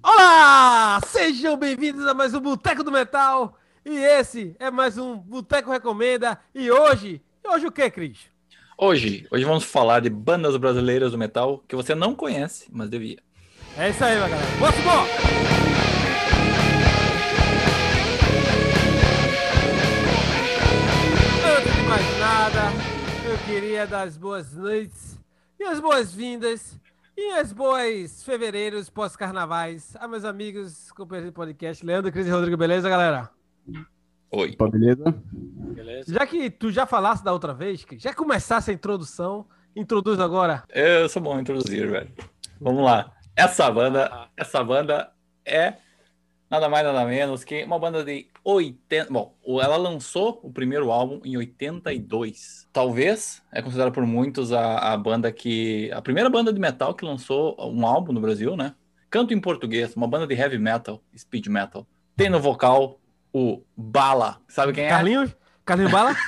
Olá! Sejam bem-vindos a mais um Boteco do Metal. E esse é mais um Boteco Recomenda. E hoje, hoje o que, Cris? Hoje, hoje vamos falar de bandas brasileiras do metal que você não conhece, mas devia. É isso aí, galera. Vamos embora! Antes de mais nada, eu queria dar as boas noites e as boas-vindas e as boas fevereiros pós-carnavais a meus amigos, companheiros de podcast, Leandro, Cris e Rodrigo, beleza, galera? Oi. Opa, beleza? Beleza? Já que tu já falasse da outra vez, que já começasse a introdução, introduz agora. Eu sou bom em introduzir, velho. Vamos lá. Essa banda, Ah. essa banda é nada mais nada menos que uma banda de 80. Bom, ela lançou o primeiro álbum em 82. Talvez é considerada por muitos a, a banda que. A primeira banda de metal que lançou um álbum no Brasil, né? Canto em português, uma banda de heavy metal, speed metal. Tem no vocal o Bala. Sabe quem é? Carlinhos? Carlinhos Bala?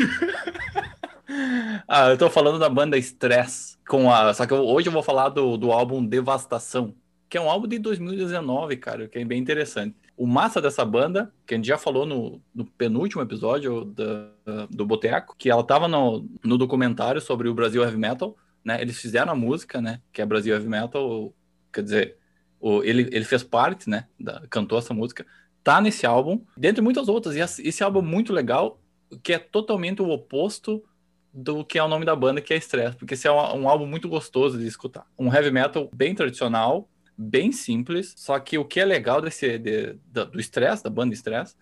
Ah, eu tô falando da banda Stress. Com a... Só que eu- hoje eu vou falar do, do álbum Devastação, que é um álbum de 2019, cara, que é bem interessante. O massa dessa banda, que a gente já falou no, no penúltimo episódio da- do Boteco, que ela tava no, no documentário sobre o Brasil Heavy Metal, né? Eles fizeram a música, né? Que é Brasil Heavy Metal, quer dizer, o, ele, ele fez parte, né? Da, cantou essa música. Tá nesse álbum, dentre muitas outras. E esse esse álbum é muito legal, que é totalmente o oposto do que é o nome da banda, que é Stress, porque esse é um, um álbum muito gostoso de escutar. Um heavy metal bem tradicional, bem simples, só que o que é legal desse, de- da- do Stress, da banda Stress,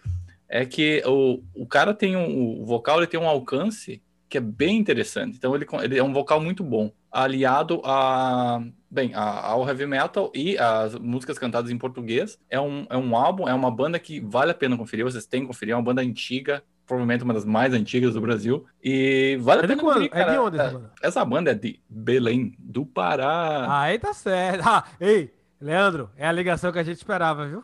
é que o, o cara tem um, o vocal ele tem um alcance que é bem interessante. Então ele, ele é um vocal muito bom, aliado a bem a- ao heavy metal e as músicas cantadas em português. É um, é um álbum, é uma banda que vale a pena conferir. Vocês têm que conferir. É uma banda antiga, provavelmente uma das mais antigas do Brasil e vale a É de pena conferir. É de cara. onde essa banda? Essa banda é de Belém do Pará. Aí tá certo. Ah, ei, Leandro, é a ligação que a gente esperava, viu?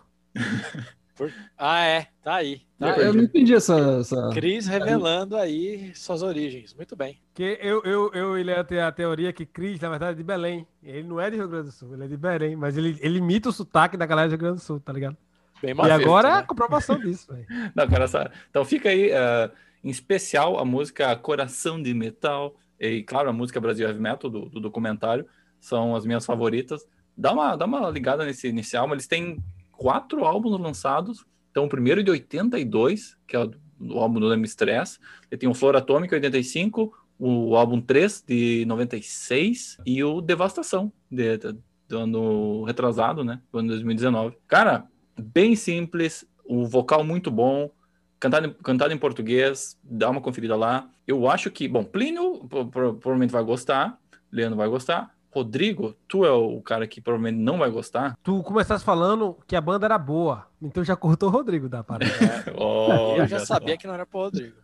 Por- Ah, é. Tá aí. Tá Eu, aí. não entendi essa. essa... Cris revelando aí suas origens. Muito bem. Que eu, eu, eu e Leandro tem a teoria que Cris, na verdade, é de Belém. Ele não é de Rio Grande do Sul, ele é de Belém, mas ele, ele imita o sotaque da galera do Rio Grande do Sul, tá ligado? Bem E mal feito, agora é a né? comprovação disso, velho. Não, cara, essa- Então fica aí, eh, em especial, a música Coração de Metal. E, claro, a música Brasil Heavy Metal do, do documentário são as minhas favoritas. Dá uma, dá uma ligada nesse, nesse álbum. Eles têm quatro álbuns lançados. Então, o primeiro de 82, que é o, álbum do Leme Stress. Ele tem o Flor Atômica, 85. O álbum 3, de 96. E o Devastação, de, de- do ano retrasado, né? Do ano 2019. Cara, bem simples, o vocal muito bom, cantado, em- cantado em português, dá uma conferida lá. Eu acho que, bom, Plínio pro- pro- provavelmente vai gostar, Leandro vai gostar. Rodrigo, tu é o cara que provavelmente não vai gostar. Tu começaste falando que a banda era boa, então já cortou o Rodrigo da parada. Olha Eu já sabia que não era pro Rodrigo.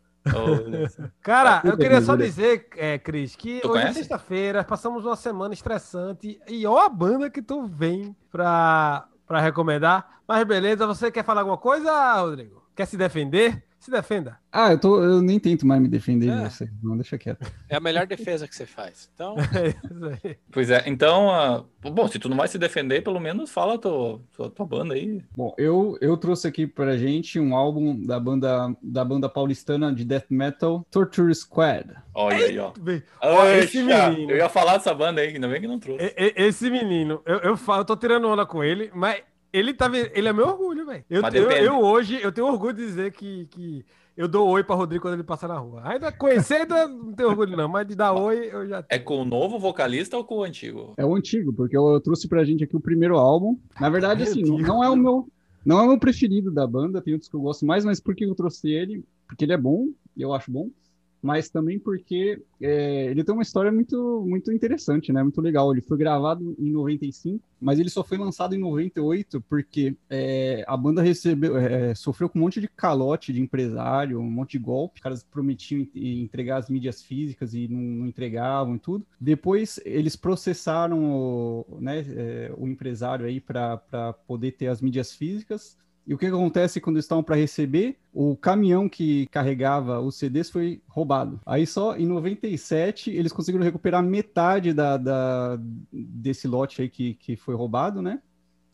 Cara, Tá eu queria só bem, dizer, é, Cris, que Tu hoje é sexta-feira, passamos uma semana estressante e ó a banda que tu vem pra, pra recomendar. Mas beleza, você quer falar alguma coisa, Rodrigo? Quer se defender? Se defenda. Ah, eu, tô, eu nem tento mais me defender É. de você. Não, deixa quieto. É a melhor defesa que você faz. Então, É isso aí. Pois é, então, ah, bom, se tu não vai se defender, pelo menos fala a tua, tua, tua banda aí. Bom, eu, eu trouxe aqui pra gente um álbum da banda, da banda paulistana de death metal, Torture Squad. Olha aí, ó. Ó, esse menino. Eu ia falar dessa banda aí, ainda bem que não trouxe. E- e- Esse menino, eu, eu, falo, eu tô tirando onda com ele, mas ele tá ele é meu orgulho, velho. Eu, eu, eu hoje, eu tenho orgulho de dizer que, que eu dou oi pra Rodrigo quando ele passa na rua. Ainda conhecer, ainda não tenho orgulho não, mas de dar oi eu já É com o novo vocalista ou com o antigo? É o antigo, porque eu, eu trouxe pra gente aqui o primeiro álbum. Na verdade, É assim, não, antigo. não é o meu. Não é o meu preferido da banda, tem outros que eu gosto mais, mas por que eu trouxe ele? Porque ele é bom, e eu acho bom, mas também porque é, ele tem uma história muito, muito interessante, né? Muito legal. Ele foi gravado em 95, mas ele só foi lançado em 98 porque é, a banda recebeu, é, sofreu com um monte de calote de empresário, um monte de golpe. Os caras prometiam en- entregar as mídias físicas e não, não entregavam e tudo. Depois eles processaram o, né, é, o empresário aí para poder ter as mídias físicas. E o que acontece quando estavam para receber? O caminhão que carregava os CDs foi roubado. Aí só em 97 eles conseguiram recuperar metade da, da- desse lote aí que, que foi roubado, né?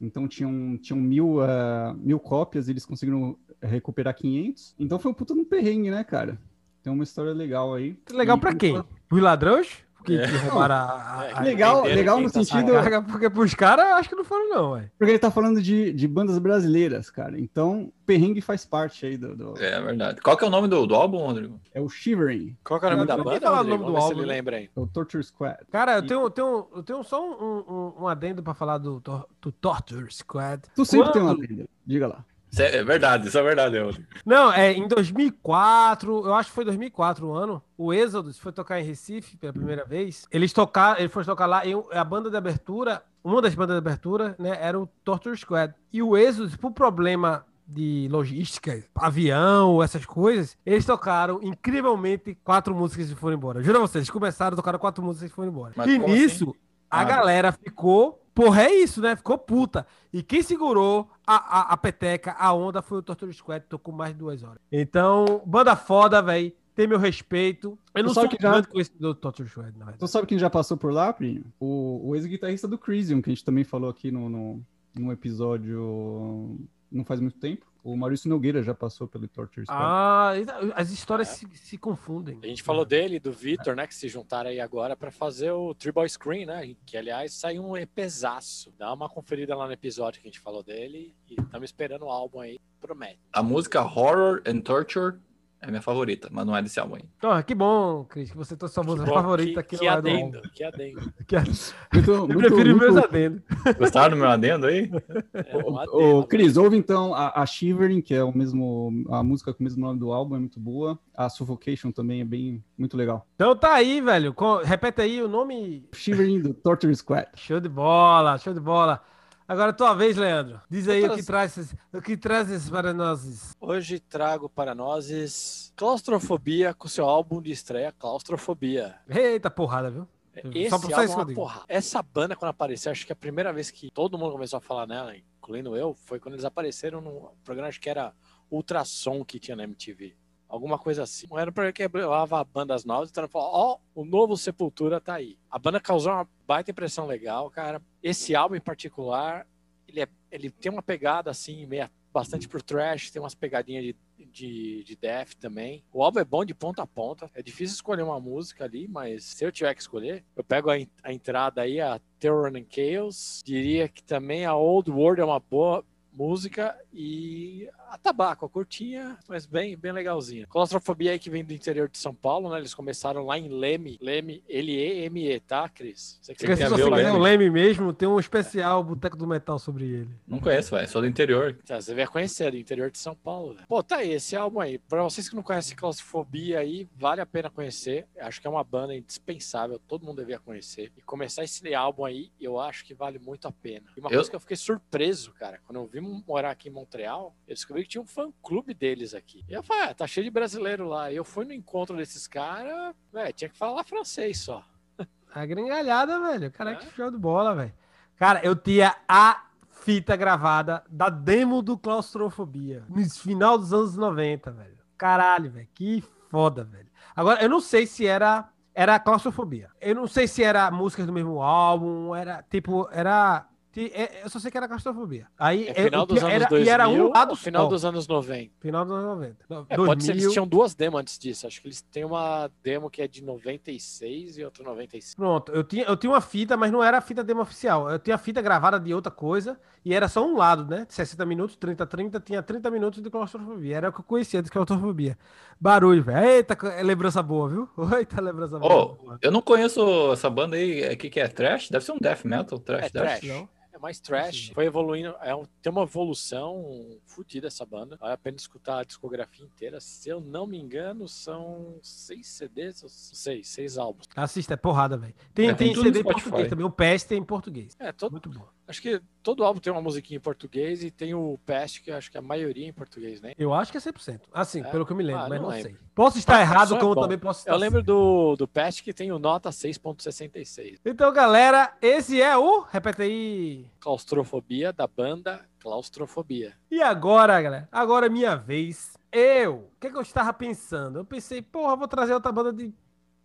Então tinham, tinham mil, ah, mil cópias e eles conseguiram recuperar 500. Então foi um puta no perrengue, né, cara? Tem uma história legal aí. Legal pra quem? Os ladrões? Que, É. que roubaram a, É, a, a Legal, legal no tá sentido- carga, porque pros caras acho que não foram, não, ué. Porque ele tá falando de, de bandas brasileiras, cara. Então, perrengue faz parte aí do. do- É verdade. Qual que é o nome do, do álbum, Rodrigo? É o Shivering, Qual que é o nome da banda? falar o nome do Vamos ver se álbum, lembra aí. é o Torture Squad. Cara, eu tenho, eu tenho, eu tenho só um, um, um adendo pra falar do, do Torture Squad. Tu sempre tem uma Quando- tenda, diga lá. Isso é, é verdade, isso é verdade, Rodrigo. Não, é em 2004, eu acho que foi 2004 o ano, o Exodus foi tocar em Recife pela primeira vez. Eles tocaram, ele foi tocar lá e a banda de abertura, uma das bandas de abertura, né, era o Torture Squad. E o Exodus, por problema de logística, avião, essas coisas, eles tocaram incrivelmente quatro músicas e foram embora. Juro a vocês, eles começaram, tocaram quatro músicas e foram embora. Mas e como nisso, a Ah, galera ficou. Porra, é isso, né? Ficou puta. E quem segurou a, a, a peteca, a onda, foi o Torture Squad, tocou mais de duas horas. Então, banda foda, velho. Tem meu respeito. Eu não sabe sou que já- do Torture Squad, na verdade. Tu sabe quem já passou por lá, Prinho? O, o ex-guitarrista do Crisium, que a gente também falou aqui no, no, num episódio não faz muito tempo. O Maurício Nogueira já passou pelo Torture Squad. Ah, as histórias É. se, se confundem. A gente falou dele, do Vitor, né? Que se juntaram aí agora pra fazer o Tribal Screen, né? Que aliás saiu um EPzaço. Dá uma conferida lá no episódio que a gente falou dele. E estamos esperando o álbum aí. Promete. A música Horror and Torture é minha favorita, mas não é desse álbum aí. Então, que bom, Cris, que você trouxe sua música favorita que, aqui que no lado do adendo, álbum. que adendo. Que a- Muito, Eu muito, prefiro muito- meus adendos. Gostaram do meu adendo aí? É, um Ô, adendo, ô, Cris, ouve então a, a Shivering, que é o mesmo, a música com o mesmo nome do álbum, é muito boa. A Suffocation também é bem, muito legal. Então tá aí, velho. Co- Repete aí o nome. Shivering do Torture Squad. Show de bola, show de bola. Agora é tua vez, Leandro. Diz aí o Outras- que trazes, o que trazes para nós. Hoje trago para nós Claustrofobia com seu álbum de estreia, Claustrofobia. Eita porrada, viu? Esse Só pra álbum só é porra. Essa banda, quando apareceu, acho que a primeira vez que todo mundo começou a falar nela, incluindo eu, foi quando eles apareceram num programa, acho que era Ultrassom que tinha na MTV. Alguma coisa assim. Não era pra que levava bandas novas, então falou: Ó, o novo Sepultura tá aí. A banda causou uma baita impressão legal, cara. Esse álbum em particular, ele, é, ele tem uma pegada assim, meia, bastante pro trash, tem umas pegadinhas de, de, de death também. O álbum é bom de ponta a ponta. É difícil escolher uma música ali, mas se eu tiver que escolher, eu pego a, a entrada aí, a Terror and Chaos. Diria que também a Old World é uma boa música e a Tabaco, a curtinha, mas bem, bem legalzinha. Claustrofobia aí que vem do interior de São Paulo, né? Eles começaram lá em Leme, Leme, L-E-M-E, tá, Cris? Você que se ver você o quiser Leme? o Leme mesmo, tem um especial Boteco do Metal sobre ele. Não conheço, velho. Sou do interior. Tá, Você vai conhecer do interior de São Paulo. né? Pô, tá aí, esse álbum aí. Pra vocês que não conhecem Claustrofobia aí, vale a pena conhecer. Acho que é uma banda indispensável, todo mundo devia conhecer. E começar esse álbum aí, eu acho que vale muito a pena. E uma Eu- coisa que eu fiquei surpreso, cara, quando eu vim morar aqui em Montreal, eu descobri que tinha um fã-clube deles aqui. E eu falei, ah, tá cheio de brasileiro lá. E eu fui no encontro desses caras, velho, tinha que falar francês só. A gringalhada, velho. Cara, É? que show de bola, velho. Cara, eu tinha a fita gravada da demo do Claustrofobia. No final dos anos 90, velho. Caralho, velho. Que foda, velho. Agora, eu não sei se era. Era claustrofobia. Eu não sei se era músicas do mesmo álbum, era tipo, era. Ti- é- Eu só sei que era claustrofobia. Aí É final eu dos anos era, 2000 e era um lado final só. dos anos 90? Final dos anos 90. Não, É, pode ser, 2000. eles tinham duas demos antes disso. Acho que eles têm uma demo que é de 96 e outra 95. Pronto, eu tinha, eu tinha uma fita, mas não era a fita demo oficial. Eu tinha a fita gravada de outra coisa e era só um lado, né? 60 minutos, 30, 30, tinha 30 minutos de claustrofobia. Era o que eu conhecia de claustrofobia. Barulho, velho. Eita, é lembrança boa, viu? Eita, lembrança Ô, boa. eu não conheço essa banda aí. O que, que é? Trash? Deve ser um death metal. Trash, É death. trash. não. É mais trash. Sim. Foi evoluindo. É um- tem uma evolução fodida essa banda. Vale a pena escutar a discografia inteira. Se eu não me engano, são seis CDs, ou seis, seis álbuns. Assista, é porrada, velho. Tem, É, tem CD em português também. O PES tem em português. É, todo, Muito bom. acho que todo álbum tem uma musiquinha em português e tem o Pest, que acho que a maioria é em português, né? Eu acho que é 100%. Assim, É? pelo que eu me lembro, Ah, mas não não, sei. Posso estar Ah, errado, é como bom. também posso estar Eu lembro do, do Pest que tem o nota 6.66. Então, galera, esse é o. Repete aí. Claustrofobia da banda Claustrofobia. E agora, galera? Agora é minha vez. Eu. O que, que eu estava pensando? Eu pensei, porra, vou trazer outra banda de,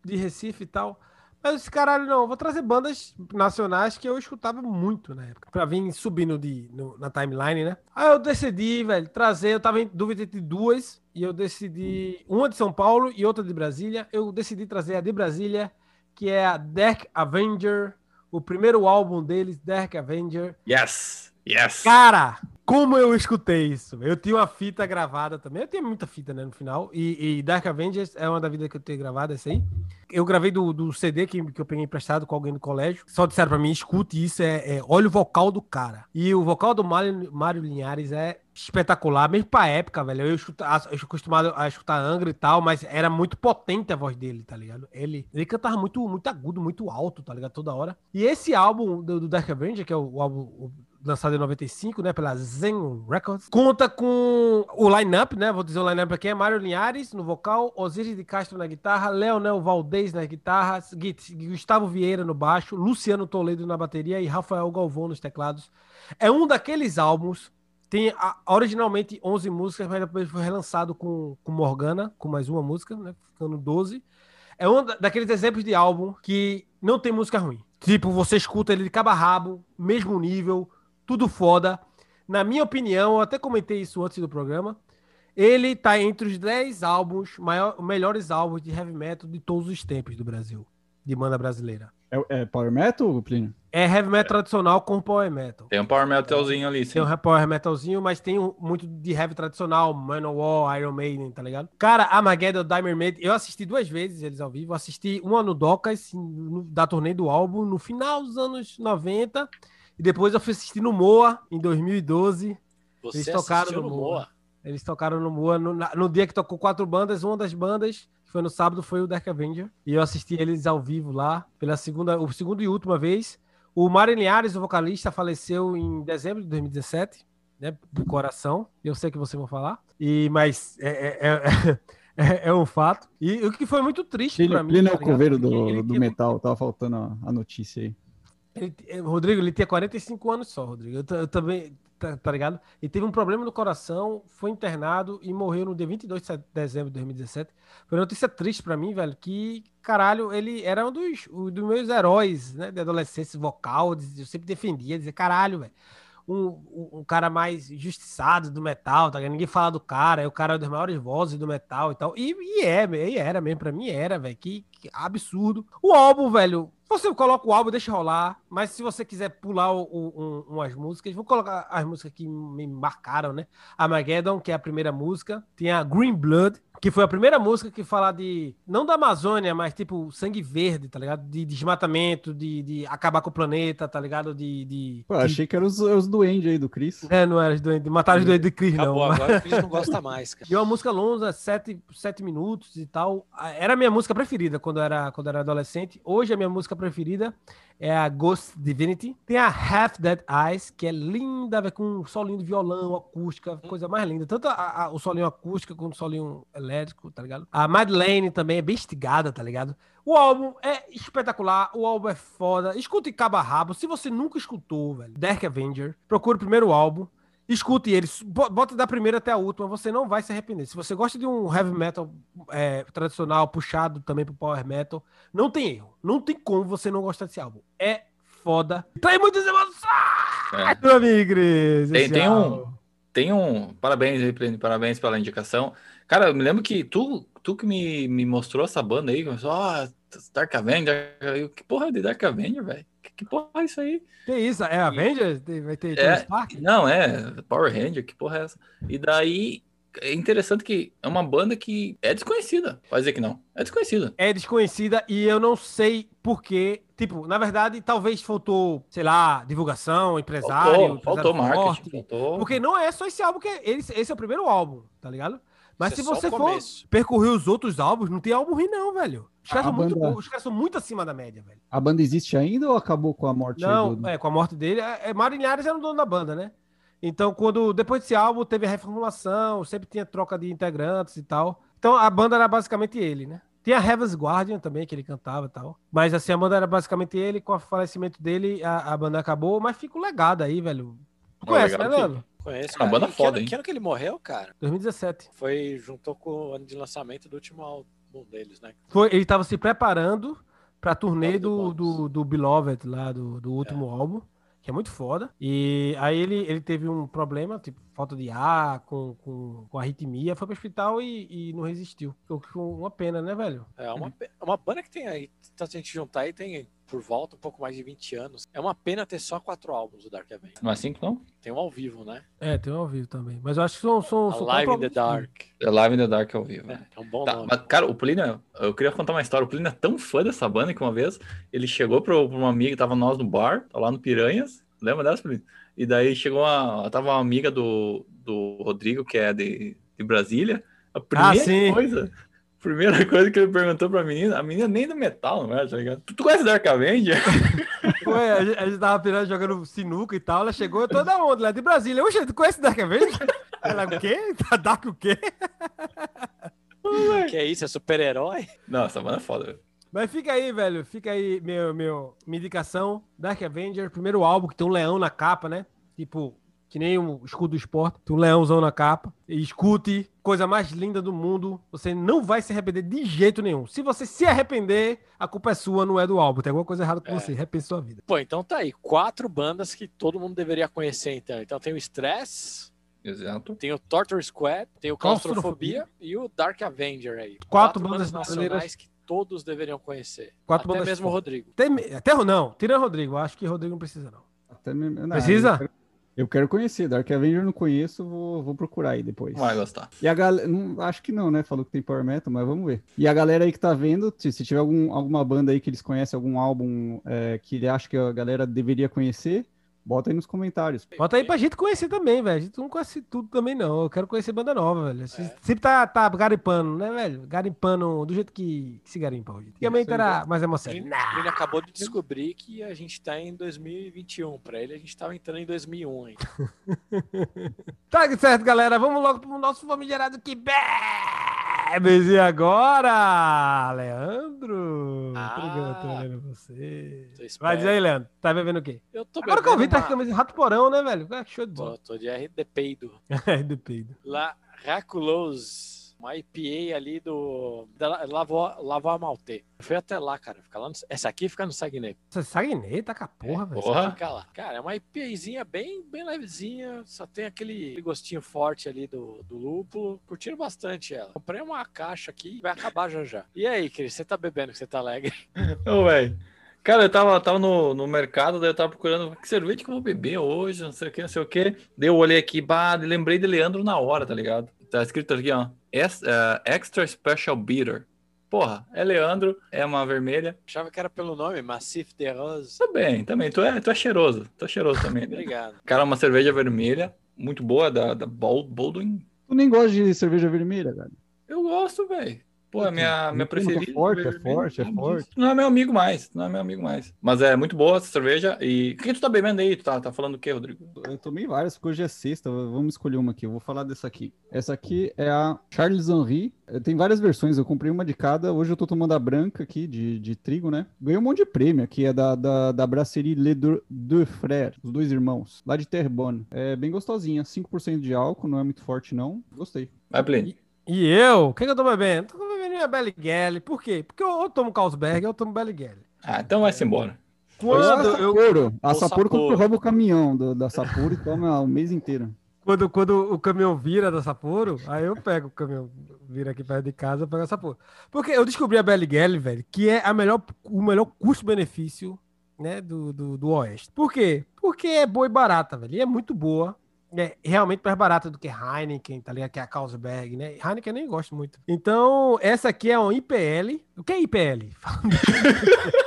de Recife e tal. Eu disse, caralho, não, vou trazer bandas nacionais que eu escutava muito na época, pra vir subindo de, no- na timeline, né? Aí eu decidi, velho, trazer, eu tava em dúvida entre duas, e eu decidi, uma de São Paulo e outra de Brasília. Eu decidi trazer a de Brasília, que é a Dark Avenger, o primeiro álbum deles, Dark Avenger. Yes! Yes! Cara, como eu escutei isso? Eu tinha uma fita gravada também. Eu tinha muita fita, né, no final. E, e Dark Avengers é uma da vida que eu tenho gravada, essa aí. Eu gravei do, do CD que, que eu peguei emprestado com alguém do colégio. Só disseram pra mim, escute isso, é, é olha o vocal do cara. E o vocal do Mário, Mário Linhares é espetacular, mesmo pra época, velho. Eu, escuta, eu acostumado a escutar Angra e tal, mas era muito potente a voz dele, tá ligado? Ele, ele cantava muito, muito agudo, muito alto, tá ligado? Toda hora. E esse álbum do, do Dark Avenger, que é o, o álbum o- lançado em 95, né, pela Zen Records, conta com o line-up, né, vou dizer o line-up aqui, é Mário Linhares no vocal, Osiris de Castro na guitarra, Leonel Valdez nas guitarras, Gui- Gustavo Vieira no baixo, Luciano Toledo na bateria e Rafael Galvão nos teclados. É um daqueles álbuns tem a- originalmente 11 músicas, mas depois foi relançado com, com Morgana, com mais uma música, né? Ficando 12. É um da- daqueles exemplos de álbum que não tem música ruim. Tipo, você escuta ele de cabo a rabo, mesmo nível, tudo foda. Na minha opinião, eu até comentei isso antes do programa. Ele tá entre os 10 álbuns, maior, melhores álbuns de heavy metal de todos os tempos do Brasil, de banda brasileira. É, é Power Metal, Plínio? É heavy metal tradicional com power metal. Tem um power metalzinho ali, sim. Tem um power metalzinho, mas tem um- muito de heavy tradicional, Manowar, Iron Maiden, tá ligado? Cara, Armageddon, Diamond Maiden, eu assisti duas vezes eles ao vivo. Assisti uma no Docas, no- da turnê do álbum, no final dos anos 90. E depois eu fui assistir no Moa, em 2012. Você Eles tocaram no no Moa. Moa. Eles tocaram no Moa, no, na- no dia que tocou quatro bandas, uma das bandas, que foi no sábado, foi o Dark Avenger. E eu assisti eles ao vivo lá, pela segunda, o segundo e última vez. O Mário Linhares, o vocalista, faleceu em dezembro de 2017, né, do coração. Eu sei que vocês vão falar. E, mas é, é, é- é- é um fato. E o que foi muito triste Plínio, mim. Plínio é tá o ligado? coveiro do, ele do tinha- metal, tava faltando a, a notícia aí. ele- eh, Rodrigo, ele tinha 45 anos só, Rodrigo. Eu, eu também, tá, tá ligado? Ele teve um problema no coração, foi internado e morreu no dia 22 de dezembro de 2017. Foi uma notícia triste pra mim, velho, que, caralho, ele era um dos, um dos meus heróis, né, de adolescência vocal. Eu sempre defendia, dizia, caralho, velho. Um, um, cara mais justiçado do metal, tá? Ninguém fala do cara, é o cara das maiores vozes do metal e tal. E, e é, e era mesmo, pra mim era, velho. Que, que absurdo. O álbum, velho, você coloca o álbum, deixa rolar, mas se você quiser pular o- o- um- umas músicas, vou colocar as músicas que me marcaram, né? Armageddon, que é a primeira música, tem a Green Blood, que foi a primeira música que fala de, não da Amazônia, mas tipo sangue verde, tá ligado? De desmatamento, de, de acabar com o planeta, tá ligado? De. de, Pô, de- achei que eram os, os duendes aí do Chris. É, não era os doentes, mataram os doentes de Cris, não. Acabou agora, o Cris não gosta mais, cara. E é uma música longa, sete, sete minutos e tal. Era a minha música preferida quando eu era, quando eu era adolescente. Hoje a minha música preferida é a Ghost Divinity. Tem a Half Dead Eyes, que é linda, véio, com um solinho de violão, acústica, coisa mais linda. Tanto a- a- o solinho acústica quanto o solinho elétrico, tá ligado? A Madeleine também é bem estigada, tá ligado? O álbum é espetacular, o álbum é foda. Escute cabo a rabo. Se você nunca escutou, velho, Dark Avenger, procure o primeiro álbum. Escute eles, bo- bota da primeira até a última, você não vai se arrepender. Se você gosta de um heavy metal é, tradicional, puxado também pro power metal, não tem erro. Não tem como você não gostar desse álbum. É foda. Tem muitas emoções, É. meu amigo Tem- tem um-. Tem um. Parabéns aí, Plínio, parabéns pela indicação. Cara, eu me lembro que tu, tu que me, me mostrou essa banda aí, começou, ó, Dark Avenger. Eu, que porra é de Dark Avenger, velho? Que, porra é isso aí? Que isso? É Avengers? Vai ter É. Stark? Não, é Power Ranger, que porra é essa? E daí é interessante que é uma banda que é desconhecida. Pode dizer que não. É desconhecida. é desconhecida e eu não sei porquê. Tipo, na verdade, talvez faltou, sei lá, divulgação, empresário. Faltou, empresário faltou marketing. forte. Faltou... Porque não é só esse álbum que é, esse, esse é o primeiro álbum, tá ligado? Mas Isso se é você for começo. percorrer os outros álbuns, não tem álbum ruim não, velho. Os caras A são muito banda- bons, os caras são muito acima da média, velho. A banda existe ainda ou acabou com a morte aí Não, do... é, com a morte dele, é, é, Mário Linhares era o dono da banda, né? Então, quando depois desse álbum teve a reformulação, sempre tinha troca de integrantes e tal. Então, a banda era basicamente ele, né? Tinha Heaven's Guardian também, que ele cantava e tal. Mas assim, a banda era basicamente ele. Com o falecimento dele, a, a banda acabou. Mas fica o legado aí, velho. Tu É, conhece, né, fica. Leandro? Conheço, Uma cara. banda que foda, ano- hein? Que ano que ele morreu, cara? 2017. Foi, juntou com o ano de lançamento do último álbum deles, né? Foi, ele tava se preparando pra turnê do do, do, do Beloved, lá do, do último álbum, que é muito foda. E aí ele, ele teve um problema, tipo, falta de ar, com, com, com arritmia, foi pro hospital e, e não resistiu. Uma pena, né, velho? É uma, pe- uma banda que tem aí, se a gente juntar aí, tem por volta um pouco mais de 20 anos. É uma pena ter só quatro álbuns do Dark Avenger. Não é assim que não? Tem um ao vivo, né? É, tem um ao vivo também. Mas eu acho que são. são, são Alive quatro in the Dark. É Live in the Dark ao vivo. É, é um bom Tá, nome. mas, cara, o Plínio, eu queria contar uma história. O Plínio é tão fã dessa banda que uma vez ele chegou pro, pra uma amiga que tava nós no bar, tá lá no Piranhas. Lembra dessa, Plínio? E daí chegou uma. Tava uma amiga do, do Rodrigo, que é de, de Brasília. A primeira sim. coisa. Primeira coisa que ele perguntou pra menina, a menina nem do metal, não é, tá ligado? Tu, tu conhece Dark Avenger? Ué, a gente, a gente tava pirando, jogando sinuca e tal. Ela chegou toda onda lá de Brasília. Oxe, tu conhece Dark Avenger? Ela, o quê? Dark o quê? Que é isso? É super-herói? Não, essa banda é foda. velho. Mas fica aí, velho. Fica aí meu, meu, minha indicação. Dark Avenger, primeiro álbum que tem um leão na capa, né? Tipo, que nem o escudo do esporte. Tem um leãozão na capa. E escute, coisa mais linda do mundo. Você não vai se arrepender de jeito nenhum. Se você se arrepender, a culpa é sua, não é do álbum. Tem alguma coisa errada com É. você. Repense sua vida. Pô, então tá aí. Quatro bandas que todo mundo deveria conhecer, então. Então tem o Stress, Exato. tem o Torture Squad, tem o Claustrofobia. Claustrofobia e o Dark Avenger aí. Quatro bandas nacionais que todos deveriam conhecer. Quatro Até mesmo o. Rodrigo. Até, até não, tira o Rodrigo. Acho que Rodrigo não precisa, não. Até me- não, Precisa? Eu quero, eu quero conhecer. Dark Avenger eu não conheço, vou, vou procurar aí depois. Vai gostar. E a galera, acho que não, né? Falou que tem Power Metal, mas vamos ver. E a galera aí que tá vendo, se, se tiver algum, alguma banda aí que eles conhecem, algum álbum é, que ele acha que a galera deveria conhecer, bota aí nos comentários. Bota aí pra gente conhecer também, velho. A gente não conhece tudo também, não. Eu quero conhecer banda nova, velho. É. Sempre tá, tá garimpando, né, velho? Garimpando do jeito que, que se garimpa hoje. Antigamente aí, era mais Ele, emocionante. ele acabou de descobrir que a gente tá em 2021. Pra ele, a gente tava entrando em 2001 ainda. Tá certo, galera. Vamos logo pro nosso famigerado que bebes. E agora, Leandro? Ah. Obrigado, você. Vai dizer aí, Leandro. Tá bebendo o quê? Eu tô Agora que eu vi, tá uma- camisa Rato Porão, né, velho? Ah, show de bola. Tô, tô de RD Peido. É, do peido. La Raculose. Uma IPA ali do. Da Lavoie Malté. Eu fui até lá, cara. Fica lá no- Essa aqui fica no Saguenay. Você Saguenay, tá com a porra, velho. Porra. Fica lá. Cara, é uma IPAzinha bem, bem levezinha. Só tem aquele, aquele gostinho forte ali do, do lúpulo. Curtindo bastante ela. Comprei uma caixa aqui vai acabar já já. E aí, Cris, você tá bebendo que você tá alegre? Ô, velho. Cara, eu tava, tava no, no mercado, daí eu tava procurando que cerveja que eu vou beber hoje, não sei o que, não sei o que. Daí eu olhei aqui, bah, e lembrei de Leandro na hora, tá ligado? Tá escrito aqui, ó. Eh, Extra Special Bitter. Porra, é Leandro, é uma vermelha. Achava que era pelo nome, Massif de Rose. Também, também. Tu é, tu é cheiroso. Tu é cheiroso também. Né? Obrigado. Cara, uma cerveja vermelha, muito boa, da, da Baldwin. Tu nem gosta de cerveja vermelha, cara. Eu gosto, velho. Pô, é minha, minha preferida. forte, é forte, é forte. Não é meu amigo mais, não é meu amigo mais. Mas é muito boa essa cerveja. E o que tu tá bebendo aí? Tu tá, tá falando o quê, Rodrigo? Eu tomei várias, porque hoje é sexta, vamos escolher uma aqui. Eu vou falar dessa aqui. Essa aqui é a Charles Henry. Eh, Tem várias versões, eu comprei uma de cada. Hoje eu tô tomando a branca aqui, de, de trigo, né? Ganhei um monte de prêmio aqui, é da, da, da Brasserie Deux Deux Frères, os dois irmãos, lá de Terrebonne. É bem gostosinha, 5% de álcool, não é muito forte não. Gostei. Vai, Plínio. E eu? O que, que eu tô bebendo? Tô minha Belly Galley. Por quê? Porque eu, eu tomo Carlsberg eu tomo Belly Galley. Ah, então vai-se embora. Quando a eu, Sapporo, a Ou Sapporo quando rouba o caminhão do- da Sapporo e toma o mês inteiro. quando, quando o caminhão vira da Sapporo, aí eu pego o caminhão, vira aqui perto de casa, eu pego a Sapporo. Porque eu descobri a Belly Galley, velho, que é a melhor, o melhor custo-benefício, né, do, do, do Oeste. Por quê? Porque é boa e barata, velho. E é muito boa. É realmente mais barata do que Heineken, tá ligado? Que é a Carlsberg, né? Heineken eu nem gosto muito. Então, essa aqui é uma IPL. O que é IPL?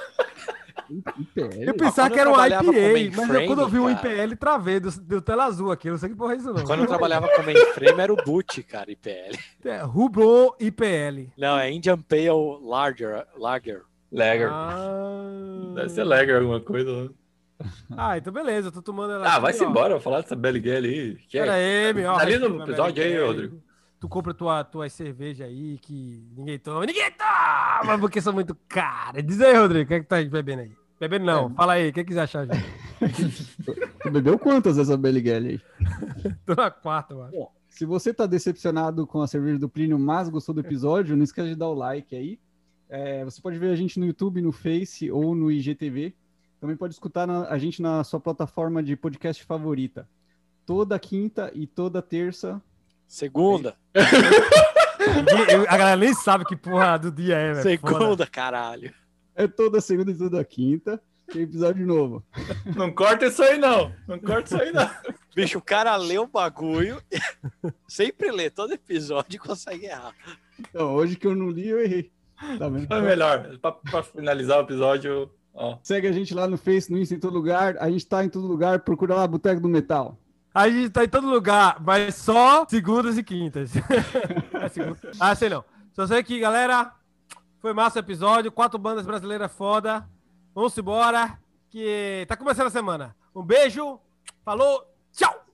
IPL? Eu pensava quando que era um IPA, mas eu- mainframe, quando eu vi um cara. IPL, travei, deu, deu tela azul aqui. Eu não sei que porra é isso, não. Quando eu trabalhava com mainframe era o Boot, cara, IPL. É, Rubro IPL. Não, é Indian Pale Lager. Lager. Lager. Ah, Deve ser Lager alguma coisa. né? Ah, então beleza, eu tô tomando ela. Ah, vai-se embora, vou falar dessa Belly Gale aí. Que Pera é? aí, meu. Tá ali no episódio aí, Rodrigo. Tu compra tua, tuas cerveja aí que ninguém toma. Ninguém toma, porque são muito caras. Diz aí, Rodrigo, o que é que tá bebendo aí? Bebendo não, É. fala aí, o que, é que você acha, gente? Tu bebeu quantas dessa Belly Galley aí? Tô na quarta, mano. Bom, se você tá decepcionado com a cerveja do Plínio, mas gostou do episódio, não esquece de dar o like aí. É, você pode ver a gente no YouTube, no Face ou no IGTV. Também pode escutar na- a gente na sua plataforma de podcast favorita. Toda quinta e toda terça. Segunda. A galera nem sabe que porra do dia é, velho. Foda. Segunda, caralho. É toda segunda e toda quinta. Tem episódio novo. Não corta isso aí, não. Não corta isso aí, não. Bicho, o cara lê o bagulho, sempre lê, todo episódio e consegue errar. Então, hoje que eu não li, eu errei. Tá vendo? É melhor. Pra, pra finalizar o episódio, Segue a gente lá no Face, no Insta, em todo lugar. A gente tá em todo lugar. Procura lá Boteco do Metal. A gente tá em todo lugar, mas só segundas e quintas. É. Ah, sei não. Só sei que, galera, foi massa o episódio. Quatro bandas brasileiras foda. Vamos embora, que tá começando a semana. Um beijo, falou, tchau!